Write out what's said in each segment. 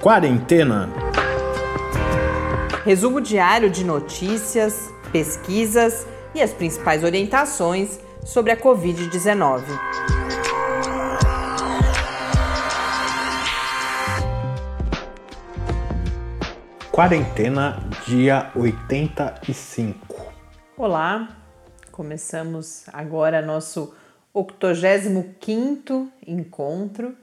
Quarentena. Resumo diário de notícias, pesquisas e as principais orientações sobre a Covid-19. Quarentena, dia 85. Olá, começamos agora nosso 85 encontro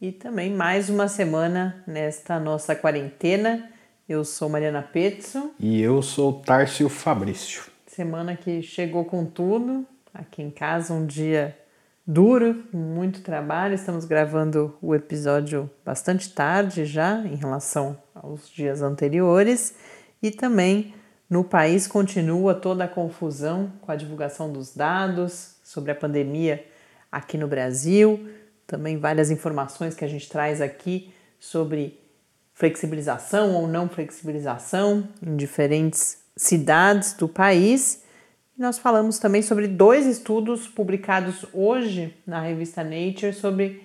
e também mais uma semana nesta nossa quarentena. Eu sou Mariana Pezzo. E eu sou Tárcio Fabrício. Semana que chegou com tudo. Aqui em casa, um dia duro, muito trabalho. Estamos gravando o episódio bastante tarde já, em relação aos dias anteriores. E também no país continua toda a confusão com a divulgação dos dados sobre a pandemia aqui no Brasil também várias informações que a gente traz aqui sobre flexibilização ou não flexibilização em diferentes cidades do país. E nós falamos também sobre dois estudos publicados hoje na revista Nature sobre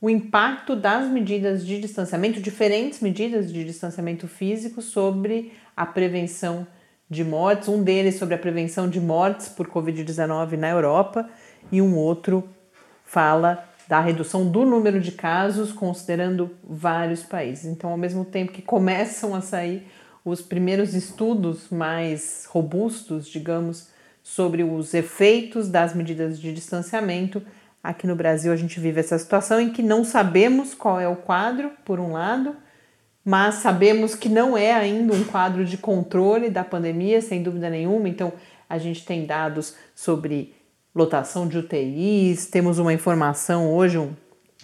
o impacto das medidas de distanciamento, diferentes medidas de distanciamento físico sobre a prevenção de mortes, um deles sobre a prevenção de mortes por Covid-19 na Europa e um outro fala da redução do número de casos, considerando vários países. Então, ao mesmo tempo que começam a sair os primeiros estudos mais robustos, digamos, sobre os efeitos das medidas de distanciamento, aqui no Brasil a gente vive essa situação em que não sabemos qual é o quadro, por um lado, mas sabemos que não é ainda um quadro de controle da pandemia, sem dúvida nenhuma. Então, a gente tem dados sobre lotação de UTIs, temos uma informação hoje, um,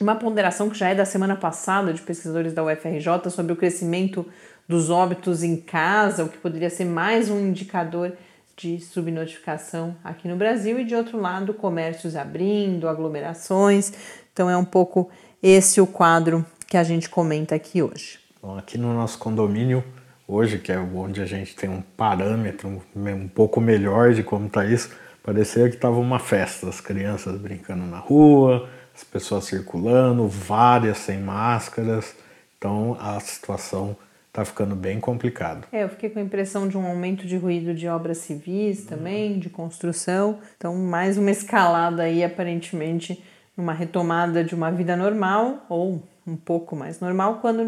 uma ponderação que já é da semana passada de pesquisadores da UFRJ sobre o crescimento dos óbitos em casa, o que poderia ser mais um indicador de subnotificação aqui no Brasil, e de outro lado, comércios abrindo, aglomerações. Então é um pouco esse o quadro que a gente comenta aqui hoje. Bom, aqui no nosso condomínio, hoje, que é onde a gente tem um parâmetro um pouco melhor de como está isso, Parecia que estava uma festa, as crianças brincando na rua, as pessoas circulando, várias sem máscaras. Então a situação está ficando bem complicada. É, eu fiquei com a impressão de um aumento de ruído de obras civis também, de construção. Então, mais uma escalada aí, aparentemente, numa retomada de uma vida normal, ou um pouco mais normal, quando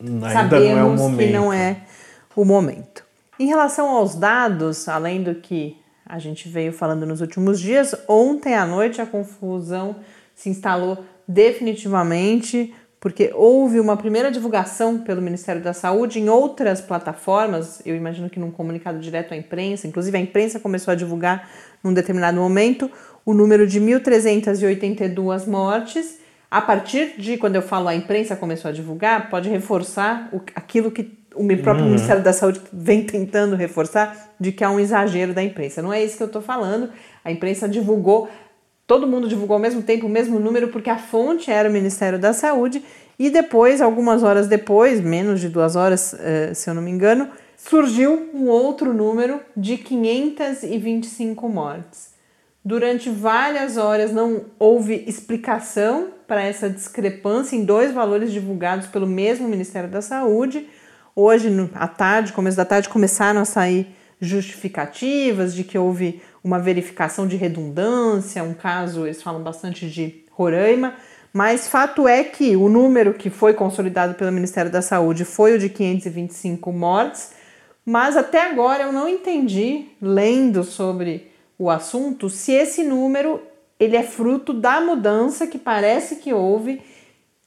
Ainda sabemos não é que não é o momento. Em relação aos dados, além do que a gente veio falando nos últimos dias. Ontem à noite a confusão se instalou definitivamente porque houve uma primeira divulgação pelo Ministério da Saúde em outras plataformas, eu imagino que num comunicado direto à imprensa, inclusive a imprensa começou a divulgar num determinado momento o número de 1.382 mortes. A partir de quando eu falo a imprensa começou a divulgar, pode reforçar o, aquilo que o próprio uhum. Ministério da Saúde vem tentando reforçar de que há um exagero da imprensa. Não é isso que eu estou falando. A imprensa divulgou, todo mundo divulgou ao mesmo tempo o mesmo número, porque a fonte era o Ministério da Saúde, e depois, algumas horas depois, menos de duas horas, eh, se eu não me engano, surgiu um outro número de 525 mortes. Durante várias horas não houve explicação para essa discrepância em dois valores divulgados pelo mesmo Ministério da Saúde. Hoje, à tarde, começo da tarde, começaram a sair justificativas de que houve uma verificação de redundância, um caso, eles falam bastante de Roraima, mas fato é que o número que foi consolidado pelo Ministério da Saúde foi o de 525 mortes, mas até agora eu não entendi, lendo sobre o assunto, se esse número ele é fruto da mudança que parece que houve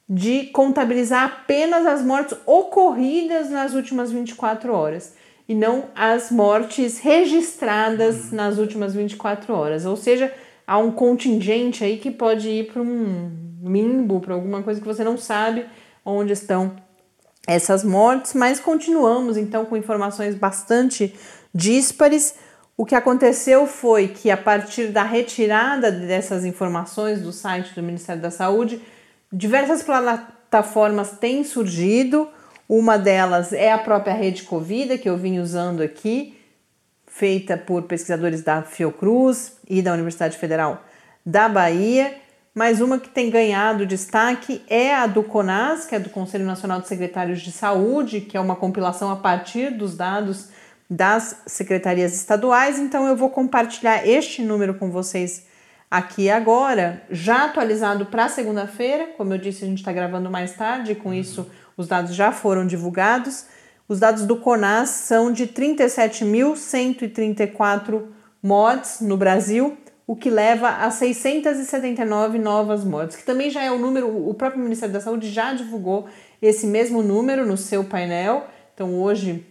de contabilizar apenas as mortes ocorridas nas últimas 24 horas e não as mortes registradas uhum. nas últimas 24 horas. Ou seja, há um contingente aí que pode ir para um limbo, para alguma coisa que você não sabe onde estão essas mortes, mas continuamos então com informações bastante díspares. O que aconteceu foi que, a partir da retirada dessas informações do site do Ministério da Saúde, Diversas plataformas têm surgido, uma delas é a própria rede Covida, que eu vim usando aqui, feita por pesquisadores da Fiocruz e da Universidade Federal da Bahia, mas uma que tem ganhado destaque é a do CONAS, que é do Conselho Nacional de Secretários de Saúde, que é uma compilação a partir dos dados das secretarias estaduais. Então eu vou compartilhar este número com vocês aqui agora, já atualizado para segunda-feira. Como eu disse, a gente está gravando mais tarde, com isso os dados já foram divulgados. Os dados do CONAS são de 37.134 mortes no Brasil, o que leva a 679 novas mortes, que também já é o número, o próprio Ministério da Saúde já divulgou esse mesmo número no seu painel. Então hoje,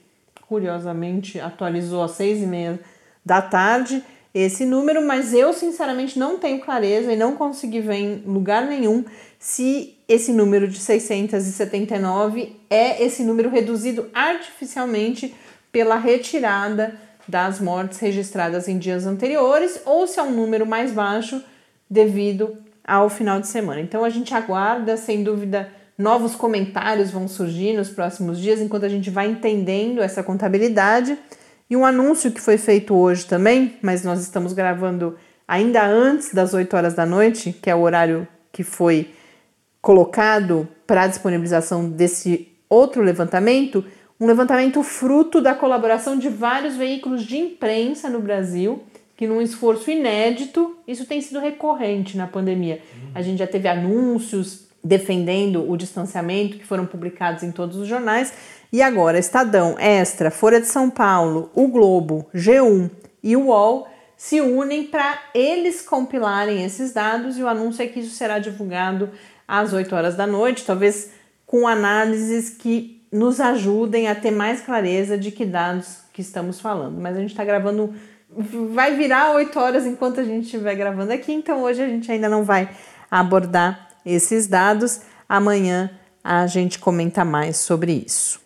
curiosamente, atualizou às seis e meia da tarde esse número, mas eu sinceramente não tenho clareza e não consegui ver em lugar nenhum se esse número de 679 é esse número reduzido artificialmente pela retirada das mortes registradas em dias anteriores ou se é um número mais baixo devido ao final de semana. Então a gente aguarda, sem dúvida, novos comentários vão surgir nos próximos dias enquanto a gente vai entendendo essa contabilidade. E um anúncio que foi feito hoje também, mas nós estamos gravando ainda antes das 8 horas da noite, que é o horário que foi colocado para a disponibilização desse outro levantamento, um levantamento fruto da colaboração de vários veículos de imprensa no Brasil, que num esforço inédito, isso tem sido recorrente na pandemia. A gente já teve anúncios defendendo o distanciamento que foram publicados em todos os jornais, e agora, Estadão, Extra, Folha de São Paulo, O Globo, G1 e o UOL se unem para eles compilarem esses dados e o anúncio é que isso será divulgado às 8 horas da noite, talvez com análises que nos ajudem a ter mais clareza de que dados que estamos falando. Mas a gente está gravando, vai virar 8 horas enquanto a gente estiver gravando aqui, então hoje a gente ainda não vai abordar esses dados. Amanhã a gente comenta mais sobre isso.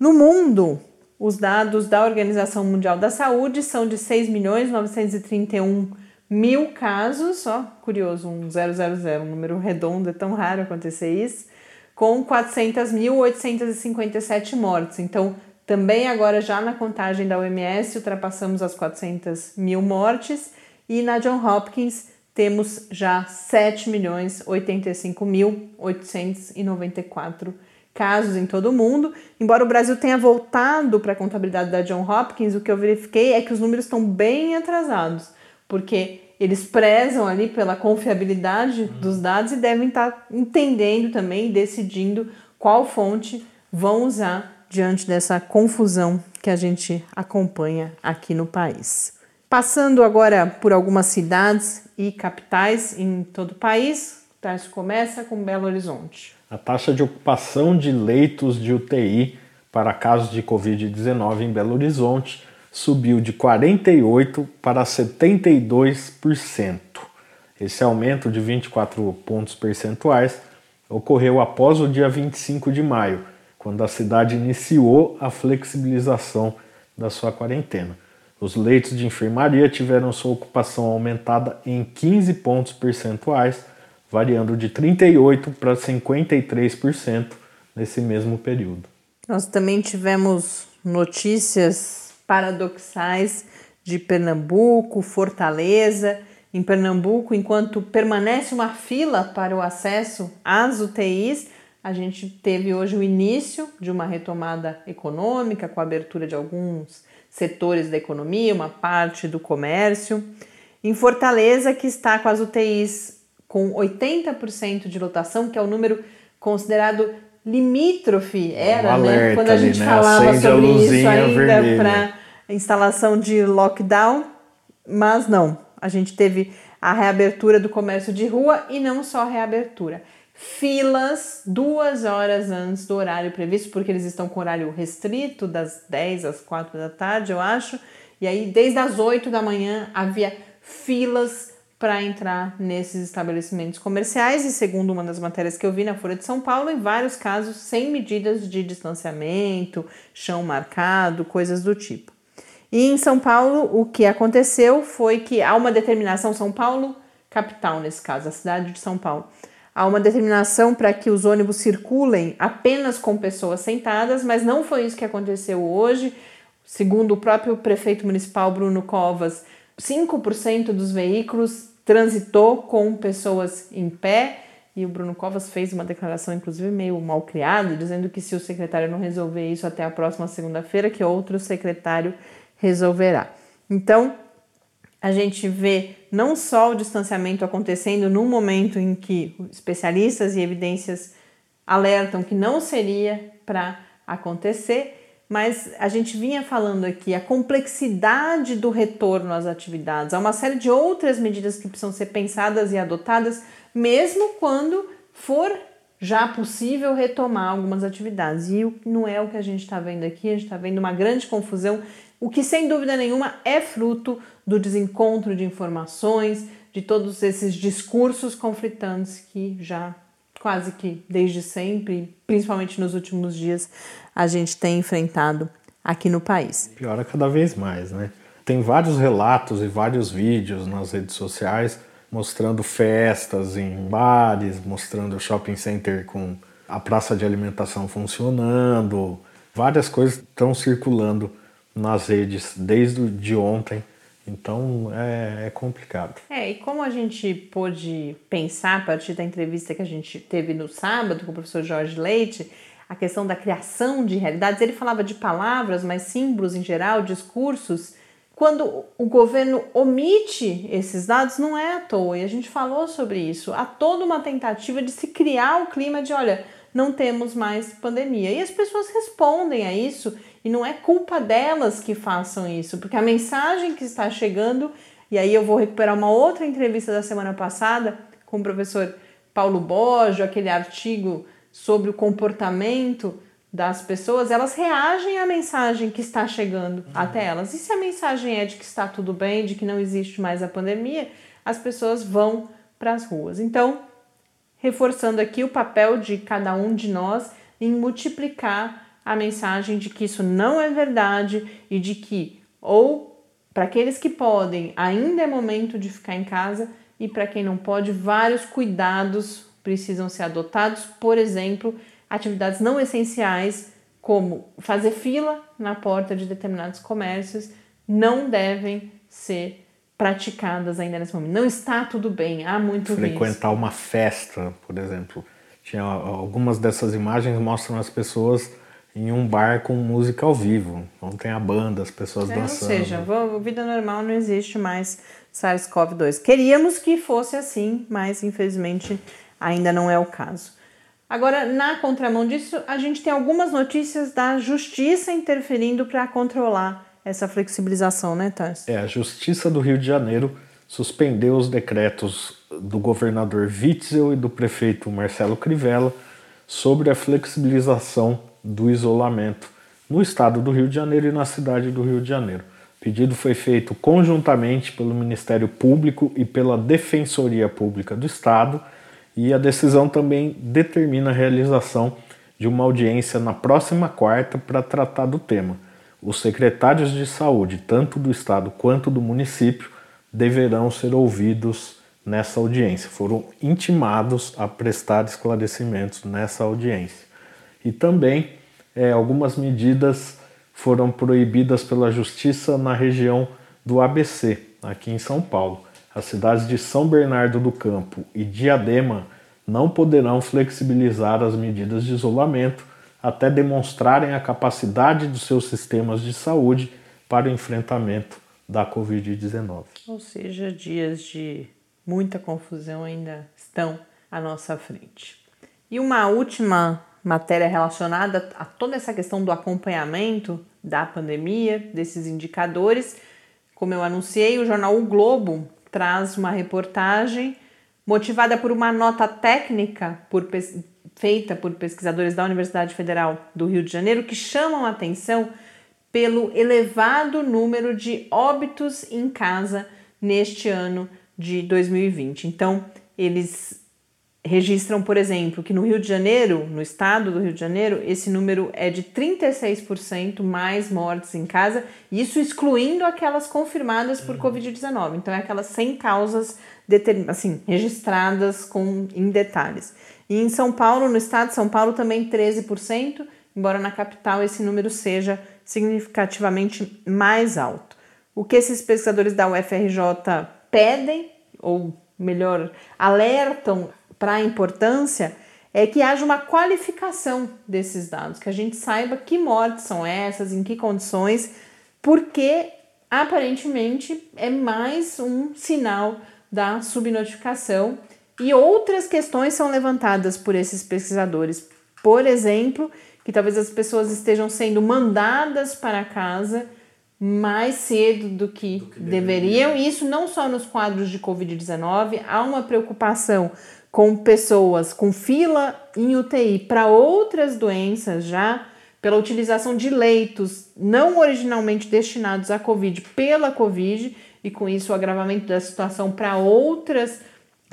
No mundo, os dados da Organização Mundial da Saúde são de 6 milhões 931 mil casos, ó, curioso, um 000, um número redondo, é tão raro acontecer isso, com 400.857 mortes. Então, também agora já na contagem da OMS ultrapassamos as 400 mil mortes e na John Hopkins temos já 7 milhões 85 mil 894 casos em todo o mundo. Embora o Brasil tenha voltado para a contabilidade da John Hopkins, o que eu verifiquei é que os números estão bem atrasados, porque eles prezam ali pela confiabilidade dos dados e devem estar entendendo também e decidindo qual fonte vão usar diante dessa confusão que a gente acompanha aqui no país. Passando agora por algumas cidades e capitais em todo o país, o Tarso começa com Belo Horizonte. A taxa de ocupação de leitos de UTI para casos de Covid-19 em Belo Horizonte subiu de 48% para 72%. Esse aumento de 24 pontos percentuais ocorreu após o dia 25 de maio, quando a cidade iniciou a flexibilização da sua quarentena. Os leitos de enfermaria tiveram sua ocupação aumentada em 15 pontos percentuais variando de 38% para 53% nesse mesmo período. Nós também tivemos notícias paradoxais de Pernambuco, Fortaleza. Em Pernambuco, enquanto permanece uma fila para o acesso às UTIs, a gente teve hoje o início de uma retomada econômica, com a abertura de alguns setores da economia, uma parte do comércio. Em Fortaleza, que está com as UTIs com 80% de lotação, que é o número considerado limítrofe, era, um né? Quando a gente ali, né? falava Acende sobre isso ainda para instalação de lockdown, mas não. A gente teve a reabertura do comércio de rua e não só a reabertura. Filas duas horas antes do horário previsto, porque eles estão com horário restrito, das 10 às 4 da tarde, eu acho. E aí, desde as 8 da manhã, havia filas para entrar nesses estabelecimentos comerciais e, segundo uma das matérias que eu vi na Folha de São Paulo, em vários casos sem medidas de distanciamento, chão marcado, coisas do tipo. E em São Paulo, o que aconteceu foi que há uma determinação, São Paulo, capital nesse caso, a cidade de São Paulo, há uma determinação para que os ônibus circulem apenas com pessoas sentadas, mas não foi isso que aconteceu hoje. Segundo o próprio prefeito municipal Bruno Covas, 5% dos veículos transitou com pessoas em pé e o Bruno Covas fez uma declaração, inclusive meio mal criada, dizendo que se o secretário não resolver isso até a próxima segunda-feira, que outro secretário resolverá. Então, a gente vê não só o distanciamento acontecendo no momento em que especialistas e evidências alertam que não seria para acontecer, mas a gente vinha falando aqui a complexidade do retorno às atividades, há uma série de outras medidas que precisam ser pensadas e adotadas mesmo quando for já possível retomar algumas atividades. E não é o que a gente está vendo aqui, a gente está vendo uma grande confusão, o que sem dúvida nenhuma é fruto do desencontro de informações, de todos esses discursos conflitantes que já quase que desde sempre, principalmente nos últimos dias, a gente tem enfrentado aqui no país. Piora cada vez mais, né? Tem vários relatos e vários vídeos nas redes sociais mostrando festas em bares, mostrando shopping center com a praça de alimentação funcionando. Várias coisas estão circulando nas redes desde de ontem. Então é, é, complicado. É, e como a gente pôde pensar a partir da entrevista que a gente teve no sábado com o professor Jorge Leite, a questão da criação de realidades, ele falava de palavras, mas símbolos em geral, discursos quando o governo omite esses dados, não é à toa, e a gente falou sobre isso. Há toda uma tentativa de se criar o clima de: olha, não temos mais pandemia. E as pessoas respondem a isso, e não é culpa delas que façam isso, porque a mensagem que está chegando, e aí eu vou recuperar uma outra entrevista da semana passada com o professor Paulo Bojo, aquele artigo sobre o comportamento das pessoas, elas reagem à mensagem que está chegando uhum. até elas. E se a mensagem é de que está tudo bem, de que não existe mais a pandemia, as pessoas vão para as ruas. Então, reforçando aqui o papel de cada um de nós em multiplicar a mensagem de que isso não é verdade e de que, ou para aqueles que podem, ainda é momento de ficar em casa, e para quem não pode, vários cuidados precisam ser adotados, por exemplo, atividades não essenciais, como fazer fila na porta de determinados comércios, não devem ser praticadas ainda nesse momento. Não está tudo bem, há muito Frequentar risco. uma festa, por exemplo. Tinha algumas dessas imagens mostram as pessoas em um bar com música ao vivo. Então tem a banda, as pessoas é, dançando. Ou seja, vida normal não existe mais SARS-CoV-2. Queríamos que fosse assim, mas infelizmente ainda não é o caso. Agora, na contramão disso, a gente tem algumas notícias da justiça interferindo para controlar essa flexibilização, né, Tans? É, a Justiça do Rio de Janeiro suspendeu os decretos do governador Witzel e do prefeito Marcelo Crivella sobre a flexibilização do isolamento no estado do Rio de Janeiro e na cidade do Rio de Janeiro. O pedido foi feito conjuntamente pelo Ministério Público e pela Defensoria Pública do Estado e a decisão também determina a realização de uma audiência na próxima quarta para tratar do tema. Os secretários de saúde, tanto do estado quanto do município, deverão ser ouvidos nessa audiência. Foram intimados a prestar esclarecimentos nessa audiência. E também é, algumas medidas foram proibidas pela justiça na região do ABC, aqui em São Paulo as cidades de São Bernardo do Campo e Diadema não poderão flexibilizar as medidas de isolamento até demonstrarem a capacidade dos seus sistemas de saúde para o enfrentamento da Covid-19. Ou seja, dias de muita confusão ainda estão à nossa frente. E uma última matéria relacionada a toda essa questão do acompanhamento da pandemia, desses indicadores. Como eu anunciei, o jornal O Globo traz uma reportagem motivada por uma nota técnica por, feita por pesquisadores da Universidade Federal do Rio de Janeiro que chamam a atenção pelo elevado número de óbitos em casa neste ano de 2020. Então, eles registram, por exemplo, que no Rio de Janeiro, no estado do Rio de Janeiro, esse número é de 36% mais mortes em casa, isso excluindo aquelas confirmadas por uhum. Covid-19. Então, é aquelas 100 causas assim, registradas com, em detalhes. E em São Paulo, no estado de São Paulo, também 13%, embora na capital esse número seja significativamente mais alto. O que esses pesquisadores da UFRJ pedem ou melhor alertam para a importância é que haja uma qualificação desses dados, que a gente saiba que mortes são essas, em que condições, porque aparentemente é mais um sinal da subnotificação e outras questões são levantadas por esses pesquisadores. Por exemplo, que talvez as pessoas estejam sendo mandadas para casa mais cedo do que, do que deveriam. deveriam. Isso não só nos quadros de Covid-19, há uma preocupação com pessoas com fila em UTI para outras doenças já, pela utilização de leitos não originalmente destinados à Covid pela Covid, e com isso o agravamento da situação para outras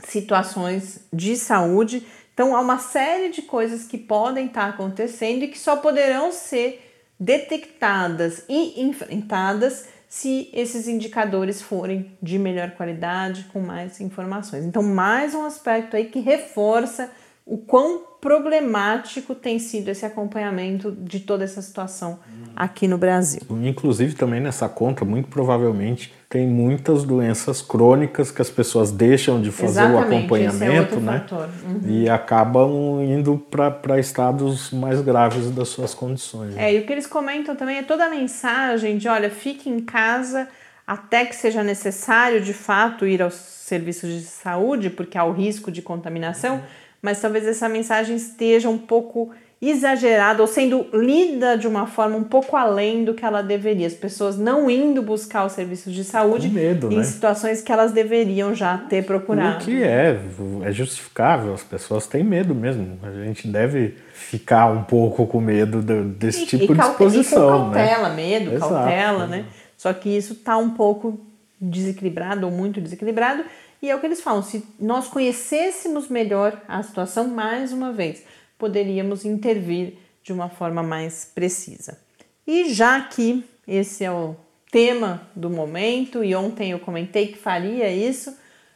situações de saúde. Então, há uma série de coisas que podem estar acontecendo e que só poderão ser detectadas e enfrentadas se esses indicadores forem de melhor qualidade, com mais informações. Então, mais um aspecto aí que reforça o quão problemático tem sido esse acompanhamento de toda essa situação aqui no Brasil. Inclusive, também nessa conta, muito provavelmente, tem muitas doenças crônicas que as pessoas deixam de fazer Exatamente, o acompanhamento, é né? Uhum. E acabam indo para estados mais graves das suas condições. É, e o que eles comentam também é toda a mensagem de: olha, fique em casa até que seja necessário de fato ir aos serviços de saúde, porque há o risco de contaminação. Uhum mas talvez essa mensagem esteja um pouco exagerada ou sendo lida de uma forma um pouco além do que ela deveria. As pessoas não indo buscar os serviços de saúde medo, em né? situações que elas deveriam já ter procurado. O que é, é justificável, as pessoas têm medo mesmo. A gente deve ficar um pouco com medo desse e, tipo e de exposição. E né? cautela, né? medo, Exato. cautela, né? Só que isso está um pouco desequilibrado ou muito desequilibrado e é o que eles falam: se nós conhecêssemos melhor a situação, mais uma vez, poderíamos intervir de uma forma mais precisa. E já que esse é o tema do momento, e ontem eu comentei que faria isso,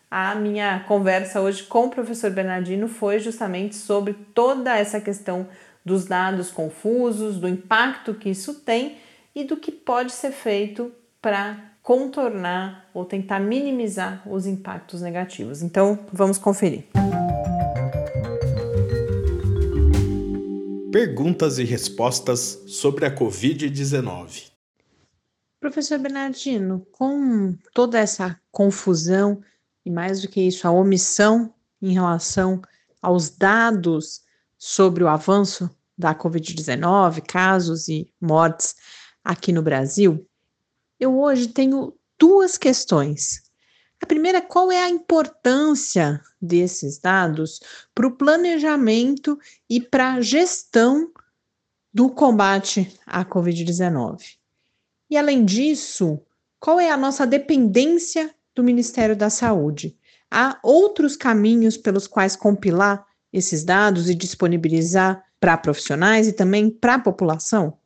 a minha conversa hoje com o professor Bernardino foi justamente sobre toda essa questão dos dados confusos, do impacto que isso tem e do que pode ser feito para contornar ou tentar minimizar os impactos negativos. Então, vamos conferir. Perguntas e respostas sobre a Covid-19. Professor Bernardino, com toda essa confusão e mais do que isso, a omissão em relação aos dados sobre o avanço da Covid-19, casos e mortes aqui no Brasil, eu hoje tenho duas questões. A primeira, qual é a importância desses dados para o planejamento e para a gestão do combate à Covid-19? E além disso, qual é a nossa dependência do Ministério da Saúde? Há outros caminhos pelos quais compilar esses dados e disponibilizar para profissionais e também para a população?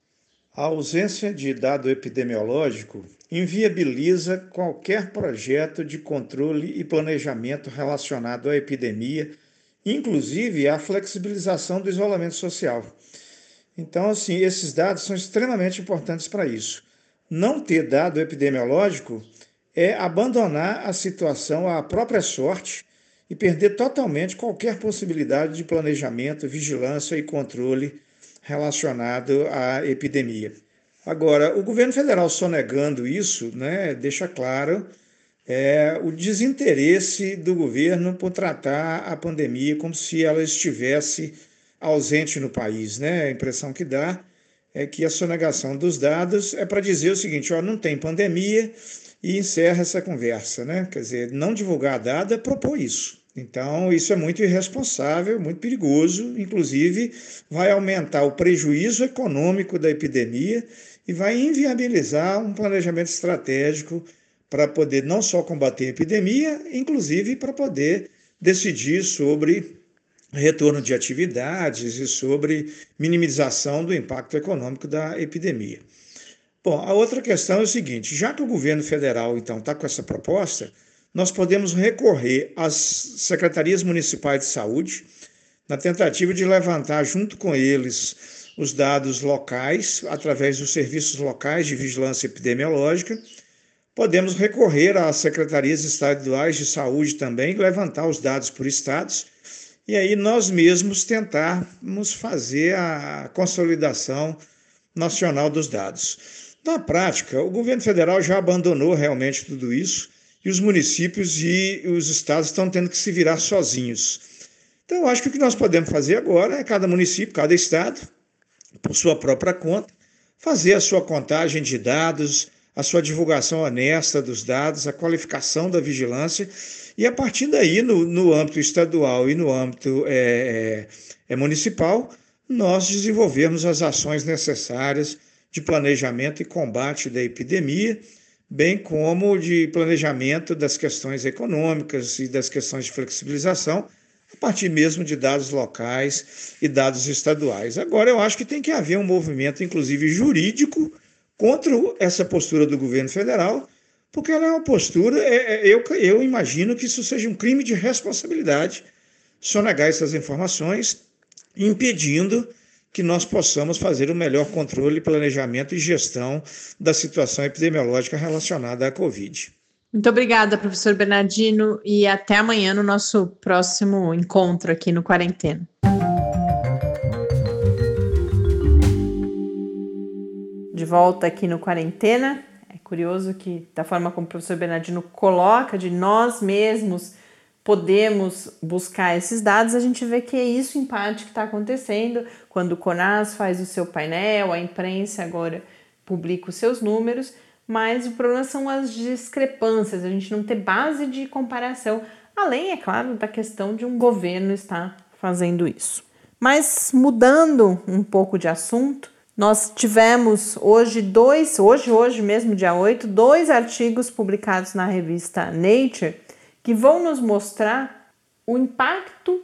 A ausência de dado epidemiológico inviabiliza qualquer projeto de controle e planejamento relacionado à epidemia, inclusive a flexibilização do isolamento social. Então, assim, esses dados são extremamente importantes para isso. Não ter dado epidemiológico é abandonar a situação à própria sorte e perder totalmente qualquer possibilidade de planejamento, vigilância e controle relacionado à epidemia. Agora, o governo federal sonegando isso, né, deixa claro é, o desinteresse do governo por tratar a pandemia como se ela estivesse ausente no país. Né? A impressão que dá é que a sonegação dos dados é para dizer o seguinte: ó, não tem pandemia e encerra essa conversa. Né? Quer dizer, não divulgar dado é propor isso. Então, isso é muito irresponsável, muito perigoso, inclusive vai aumentar o prejuízo econômico da epidemia e vai inviabilizar um planejamento estratégico para poder não só combater a epidemia, inclusive para poder decidir sobre retorno de atividades e sobre minimização do impacto econômico da epidemia. Bom, a outra questão é o seguinte: já que o governo federal então está com essa proposta, nós podemos recorrer às secretarias municipais de saúde, na tentativa de levantar junto com eles os dados locais, através dos serviços locais de vigilância epidemiológica, podemos recorrer às secretarias estaduais de saúde também, levantar os dados por estados e aí nós mesmos tentarmos fazer a consolidação nacional dos dados. Na prática, o governo federal já abandonou realmente tudo isso e os municípios e os estados estão tendo que se virar sozinhos. Então, acho que o que nós podemos fazer agora é cada município, cada estado, por sua própria conta, fazer a sua contagem de dados, a sua divulgação honesta dos dados, a qualificação da vigilância, e a partir daí, no, no âmbito estadual e no âmbito é, é, é municipal, nós desenvolvermos as ações necessárias de planejamento e combate da epidemia, bem como de planejamento das questões econômicas e das questões de flexibilização, a partir mesmo de dados locais e dados estaduais. Agora, eu acho que tem que haver um movimento, inclusive jurídico, contra essa postura do governo federal, porque ela é uma postura, é, é, eu, eu imagino que isso seja um crime de responsabilidade sonegar essas informações, impedindo que nós possamos fazer o melhor controle, planejamento e gestão da situação epidemiológica relacionada à Covid. Muito obrigada, professor Bernardino, e até amanhã no nosso próximo encontro aqui no Quarentena. De volta aqui no Quarentena. É curioso que, da forma como o professor Bernardino coloca, de nós mesmos podemos buscar esses dados, a gente vê que é isso em parte que está acontecendo quando o CONAS faz o seu painel, a imprensa agora publica os seus números mas o problema são as discrepâncias, a gente não ter base de comparação, além, é claro, da questão de um governo estar fazendo isso. Mas mudando um pouco de assunto, nós tivemos hoje dois, hoje, hoje mesmo, dia 8, dois artigos publicados na revista Nature que vão nos mostrar o impacto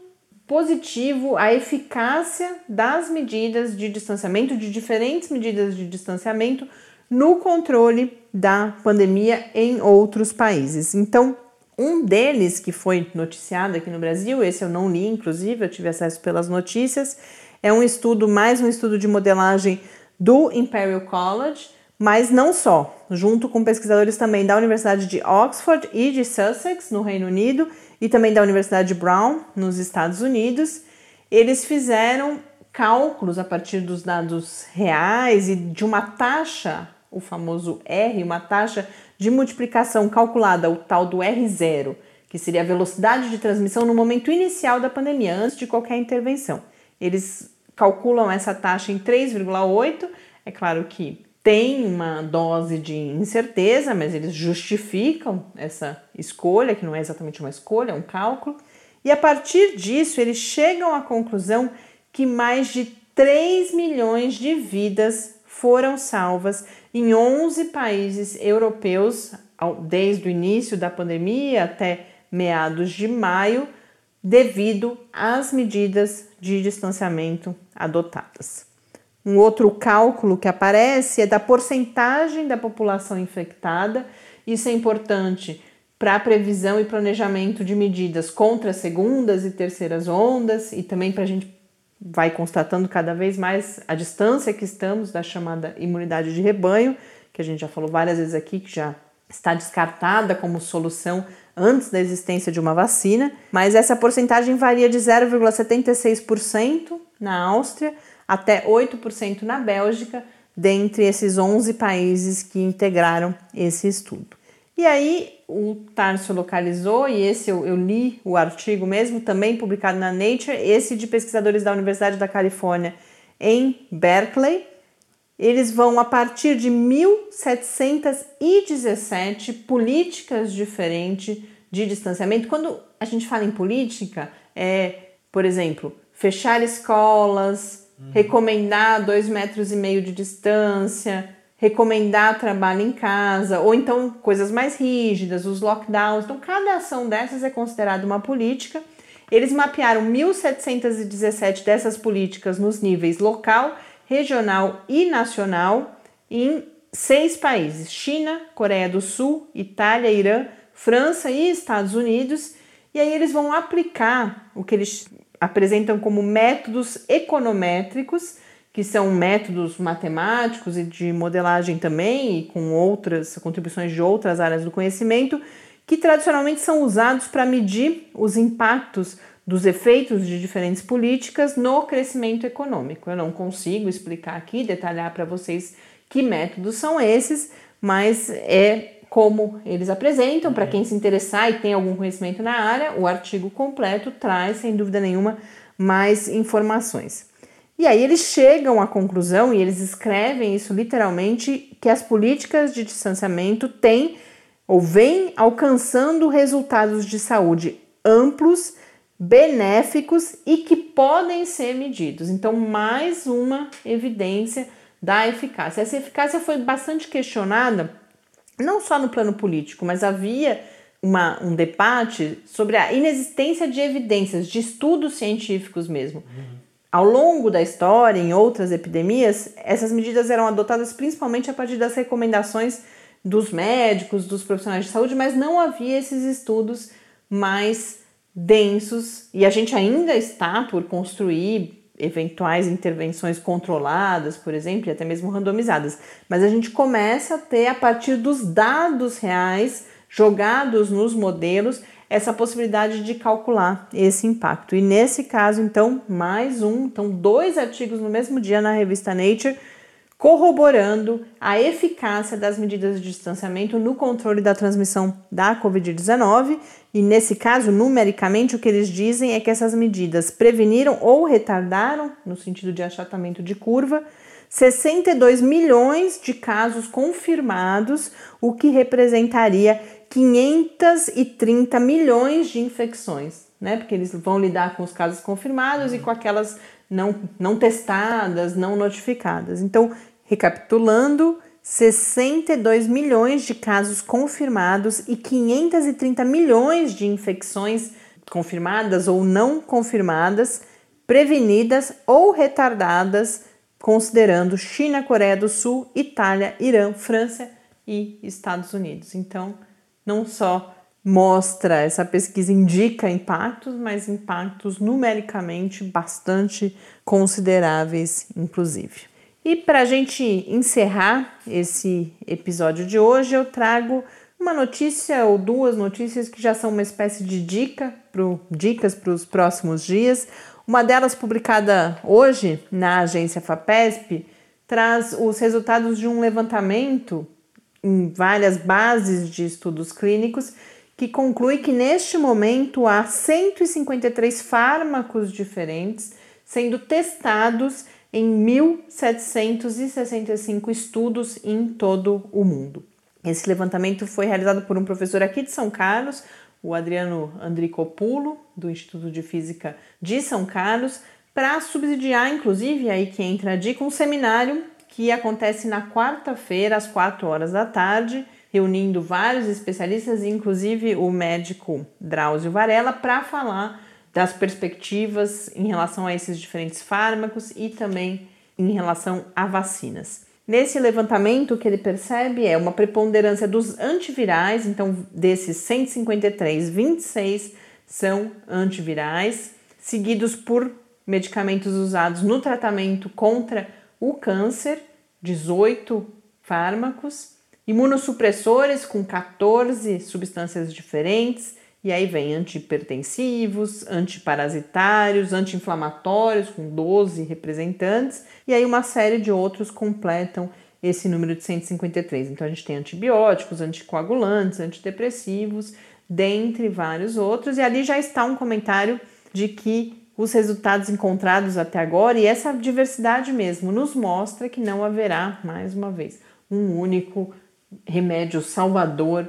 positivo, a eficácia das medidas de distanciamento, de diferentes medidas de distanciamento no controle da pandemia em outros países. Então, um deles que foi noticiado aqui no Brasil, esse eu não li, inclusive, eu tive acesso pelas notícias, é um estudo, mais um estudo de modelagem do Imperial College, mas não só, junto com pesquisadores também da Universidade de Oxford e de Sussex, no Reino Unido, e também da Universidade Brown, nos Estados Unidos. Eles fizeram cálculos a partir dos dados reais e de uma taxa o famoso R, uma taxa de multiplicação calculada, o tal do R0, que seria a velocidade de transmissão no momento inicial da pandemia, antes de qualquer intervenção. Eles calculam essa taxa em 3,8. É claro que tem uma dose de incerteza, mas eles justificam essa escolha, que não é exatamente uma escolha, é um cálculo. E a partir disso, eles chegam à conclusão que mais de 3 milhões de vidas foram salvas em 11 países europeus desde o início da pandemia até meados de maio, devido às medidas de distanciamento adotadas. Um outro cálculo que aparece é da porcentagem da população infectada. Isso é importante para a previsão e planejamento de medidas contra segundas e terceiras ondas e também para a gente vai constatando cada vez mais a distância que estamos da chamada imunidade de rebanho, que a gente já falou várias vezes aqui, que já está descartada como solução antes da existência de uma vacina, mas essa porcentagem varia de 0,76% na Áustria até 8% na Bélgica, dentre esses 11 países que integraram esse estudo. E aí o Tarso localizou, e esse eu, eu, li o artigo mesmo, também publicado na Nature, esse de pesquisadores da Universidade da Califórnia em Berkeley. Eles vão, a partir de 1717 políticas diferentes de distanciamento. Quando a gente fala em política, é, por exemplo, fechar escolas, recomendar dois metros e meio de distância, recomendar trabalho em casa, ou então coisas mais rígidas, os lockdowns. Então, cada ação dessas é considerada uma política. Eles mapearam 1.717 dessas políticas nos níveis local, regional e nacional em seis países: China, Coreia do Sul, Itália, Irã, França e Estados Unidos. E aí eles vão aplicar o que eles apresentam como métodos econométricos que são métodos matemáticos e de modelagem também, e com outras contribuições de outras áreas do conhecimento, que tradicionalmente são usados para medir os impactos dos efeitos de diferentes políticas no crescimento econômico. Eu não consigo explicar aqui, detalhar para vocês que métodos são esses, mas é como eles apresentam. Para quem se interessar e tem algum conhecimento na área, o artigo completo traz, sem dúvida nenhuma, mais informações. E aí eles chegam à conclusão, e eles escrevem isso literalmente, que as políticas de distanciamento têm ou vêm alcançando resultados de saúde amplos, benéficos e que podem ser medidos. Então, mais uma evidência da eficácia. Essa eficácia foi bastante questionada, não só no plano político, mas havia uma, um debate sobre a inexistência de evidências, de estudos científicos mesmo. Uhum. Ao longo da história, em outras epidemias, essas medidas eram adotadas principalmente a partir das recomendações dos médicos, dos profissionais de saúde, mas não havia esses estudos mais densos e a gente ainda está por construir eventuais intervenções controladas, por exemplo, e até mesmo randomizadas. Mas a gente começa a ter, a partir dos dados reais jogados nos modelos, essa possibilidade de calcular esse impacto. E nesse caso, então, mais um, então, dois artigos no mesmo dia na revista Nature corroborando a eficácia das medidas de distanciamento no controle da transmissão da Covid-19. E nesse caso, numericamente, o que eles dizem é que essas medidas preveniram ou retardaram, no sentido de achatamento de curva, 62 milhões de casos confirmados, o que representaria 530 milhões de infecções, né? Porque eles vão lidar com os casos confirmados e com aquelas não, não testadas, não notificadas. Então, Recapitulando, 62 milhões de casos confirmados e 530 milhões de infecções confirmadas ou não confirmadas, prevenidas ou retardadas, considerando China, Coreia do Sul, Itália, Irã, França e Estados Unidos. Então, não só mostra, essa pesquisa indica impactos, mas impactos numericamente bastante consideráveis, inclusive. E para a gente encerrar esse episódio de hoje, eu trago uma notícia ou duas notícias que já são uma espécie de dica pro, dicas para os próximos dias. Uma delas, publicada hoje na agência FAPESP, traz os resultados de um levantamento em várias bases de estudos clínicos que conclui que neste momento há 153 fármacos diferentes sendo testados em 1.765 estudos em todo o mundo. Esse levantamento foi realizado por um professor aqui de São Carlos, o Adriano Andricopulo, do Instituto de Física de São Carlos, para subsidiar, inclusive, aí que entra a dica, um seminário que acontece na quarta-feira, às 4 horas da tarde, reunindo vários especialistas, inclusive o médico Drauzio Varela, para falar das perspectivas em relação a esses diferentes fármacos e também em relação a vacinas. Nesse levantamento, o que ele percebe é uma preponderância dos antivirais, então desses 153, 26 são antivirais, seguidos por medicamentos usados no tratamento contra o câncer, 18 fármacos, imunossupressores com 14 substâncias diferentes, e aí vem antihipertensivos, antiparasitários, anti-inflamatórios, com 12 representantes, e aí uma série de outros completam esse número de 153. Então a gente tem antibióticos, anticoagulantes, antidepressivos, dentre vários outros, e ali já está um comentário de que os resultados encontrados até agora e essa diversidade mesmo nos mostra que não haverá, mais uma vez, um único remédio salvador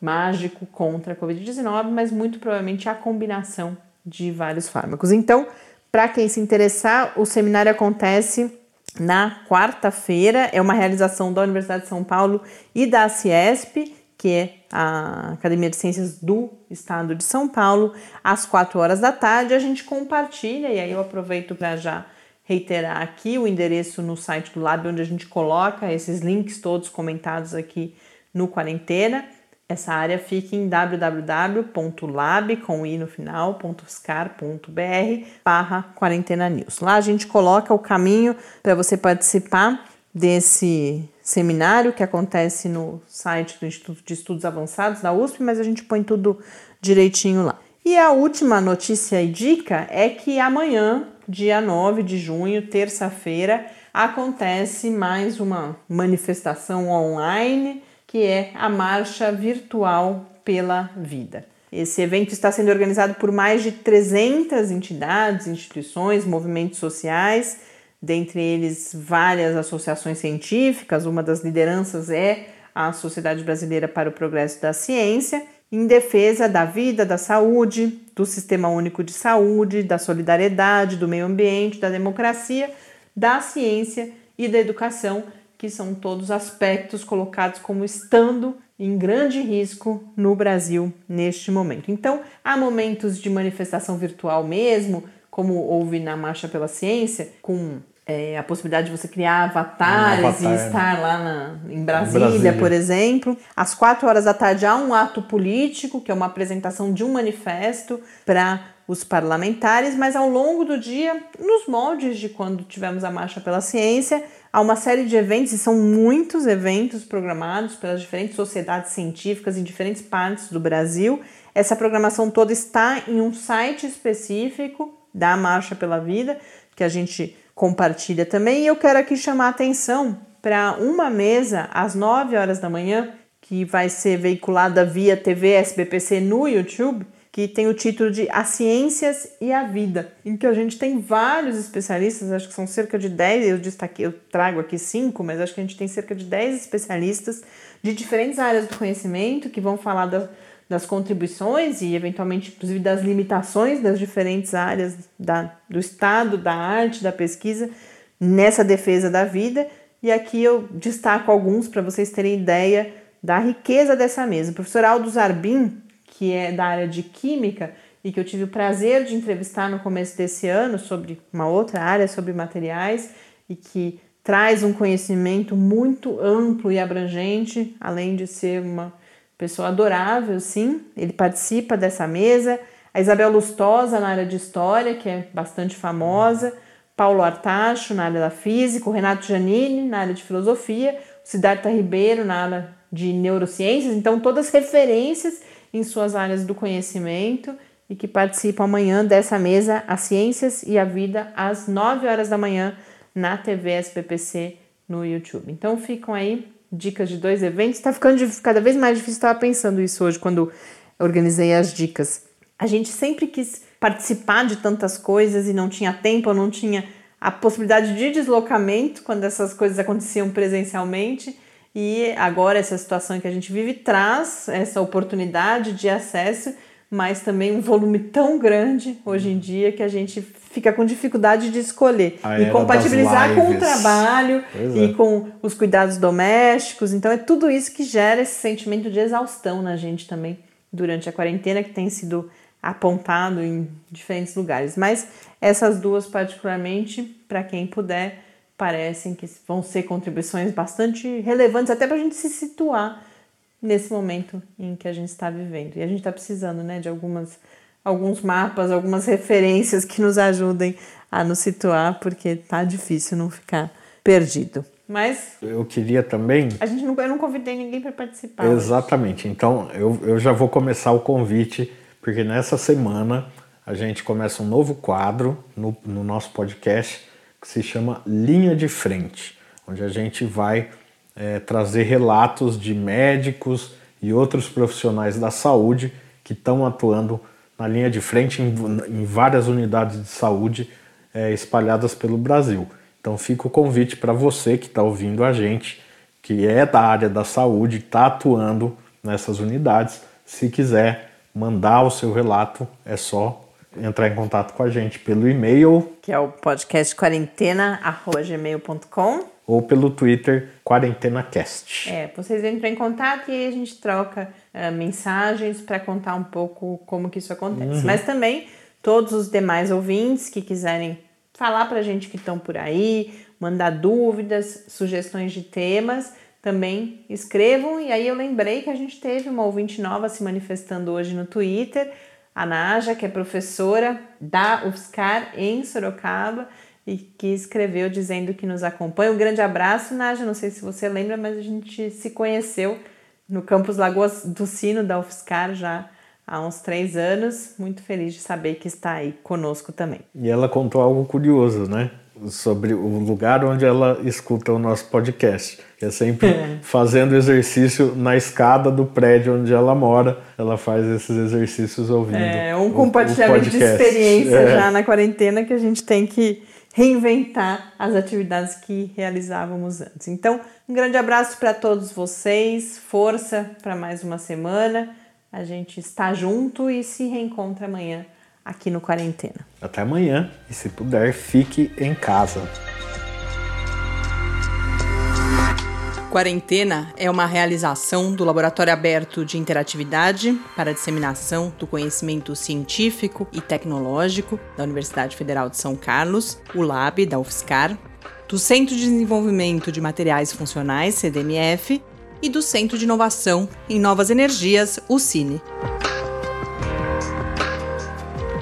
mágico contra a Covid-19, mas muito provavelmente a combinação de vários fármacos. Então, para quem se interessar, o seminário acontece na quarta-feira, é uma realização da Universidade de São Paulo e da Ciesp, que é a Academia de Ciências do Estado de São Paulo, às 4 horas da tarde. A gente compartilha, e aí eu aproveito para já reiterar aqui o endereço no site do Lab, onde a gente coloca esses links todos comentados aqui no Quarentena Essa área fica em www.lab com i no final, .fiscar.br barra quarentena news. Lá a gente coloca o caminho para você participar desse seminário que acontece no site do Instituto de Estudos Avançados da USP, mas a gente põe tudo direitinho lá. E a última notícia e dica é que amanhã, dia 9 de junho, terça-feira, acontece mais uma manifestação online que é a Marcha Virtual pela Vida. Esse evento está sendo organizado por mais de 300 entidades, instituições, movimentos sociais, dentre eles várias associações científicas. Uma das lideranças é a Sociedade Brasileira para o Progresso da Ciência, em defesa da vida, da saúde, do Sistema Único de Saúde, da solidariedade, do meio ambiente, da democracia, da ciência e da educação que são todos aspectos colocados como estando em grande risco no Brasil neste momento. Então, há momentos de manifestação virtual mesmo, como houve na Marcha pela Ciência, com é, a possibilidade de você criar avatares um avatar, e né? estar lá na, em Brasília, Brasília, por exemplo. Às quatro horas da tarde há um ato político, que é uma apresentação de um manifesto para os parlamentares, mas ao longo do dia, nos moldes de quando tivemos a Marcha pela Ciência, há uma série de eventos, e são muitos eventos programados pelas diferentes sociedades científicas em diferentes partes do Brasil. Essa programação toda está em um site específico da Marcha pela Vida, que a gente compartilha também. E eu quero aqui chamar a atenção para uma mesa às 9 horas da manhã, que vai ser veiculada via TV SBPC no YouTube que tem o título de As Ciências e a Vida, em que a gente tem vários especialistas, acho que são cerca de 10, eu destaquei, eu trago aqui cinco, mas acho que a gente tem cerca de 10 especialistas de diferentes áreas do conhecimento que vão falar da, das contribuições e eventualmente inclusive das limitações das diferentes áreas da, do Estado, da arte, da pesquisa nessa defesa da vida. E aqui eu destaco alguns para vocês terem ideia da riqueza dessa mesa. O professor Aldo Zarbin, que é da área de química e que eu tive o prazer de entrevistar no começo desse ano sobre uma outra área, sobre materiais, e que traz um conhecimento muito amplo e abrangente, além de ser uma pessoa adorável, sim. Ele participa dessa mesa. A Isabel Lustosa, na área de história, que é bastante famosa. Paulo Artacho, na área da física. O Renato Janini, na área de filosofia. O Siddhartha Ribeiro, na área de neurociências. Então, todas referências em suas áreas do conhecimento e que participam amanhã dessa mesa As Ciências e a Vida às 9 horas da manhã na TV SPPC no YouTube. Então ficam aí dicas de dois eventos. Está ficando cada vez mais difícil. Estava pensando isso hoje quando organizei as dicas. A gente sempre quis participar de tantas coisas e não tinha tempo, não tinha a possibilidade de deslocamento quando essas coisas aconteciam presencialmente. E agora essa situação que a gente vive traz essa oportunidade de acesso, mas também um volume tão grande hoje em dia que a gente fica com dificuldade de escolher a e compatibilizar com o trabalho pois e é. com os cuidados domésticos. Então é tudo isso que gera esse sentimento de exaustão na gente também durante a quarentena que tem sido apontado em diferentes lugares. Mas essas duas particularmente, para quem puder, parecem que vão ser contribuições bastante relevantes até para a gente se situar nesse momento em que a gente está vivendo. E a gente está precisando né, de algumas, alguns mapas, algumas referências que nos ajudem a nos situar, porque tá difícil não ficar perdido. Mas. Eu queria também. A gente não, eu não convidei ninguém para participar. Exatamente. Hoje. Então eu, eu já vou começar o convite, porque nessa semana a gente começa um novo quadro no, no nosso podcast que se chama Linha de Frente, onde a gente vai é, trazer relatos de médicos e outros profissionais da saúde que estão atuando na linha de frente em, em várias unidades de saúde é, espalhadas pelo Brasil. Então fica o convite para você que está ouvindo a gente, que é da área da saúde, está atuando nessas unidades. Se quiser mandar o seu relato, é só entrar em contato com a gente pelo e-mail, que é o podcast quarentena@gmail.com ou pelo Twitter QuarentenaCast. É, vocês entram em contato e a gente troca uh, mensagens para contar um pouco como que isso acontece. Uhum. Mas também todos os demais ouvintes que quiserem falar para a gente que estão por aí, mandar dúvidas, sugestões de temas, também escrevam. E aí eu lembrei que a gente teve uma ouvinte nova se manifestando hoje no Twitter, a Naja, que é professora da UFSCar em Sorocaba e que escreveu dizendo que nos acompanha. Um grande abraço, Naja. Não sei se você lembra, mas a gente se conheceu no campus Lagoas do Sino da UFSCar já há uns três anos. Muito feliz de saber que está aí conosco também. E ela contou algo curioso, né? Sobre o lugar onde ela escuta o nosso podcast. É sempre é. fazendo exercício na escada do prédio onde ela mora. Ela faz esses exercícios ouvindo. É um compartilhamento de experiência é. já na quarentena que a gente tem que reinventar as atividades que realizávamos antes. Então, um grande abraço para todos vocês, força para mais uma semana. A gente está junto e se reencontra amanhã aqui no Quarentena. Até amanhã e se puder, fique em casa. Quarentena é uma realização do Laboratório Aberto de Interatividade para a Disseminação do Conhecimento Científico e Tecnológico da Universidade Federal de São Carlos, o LAB da UFSCar, do Centro de Desenvolvimento de Materiais Funcionais, CDMF, e do Centro de Inovação em Novas Energias, o CINE.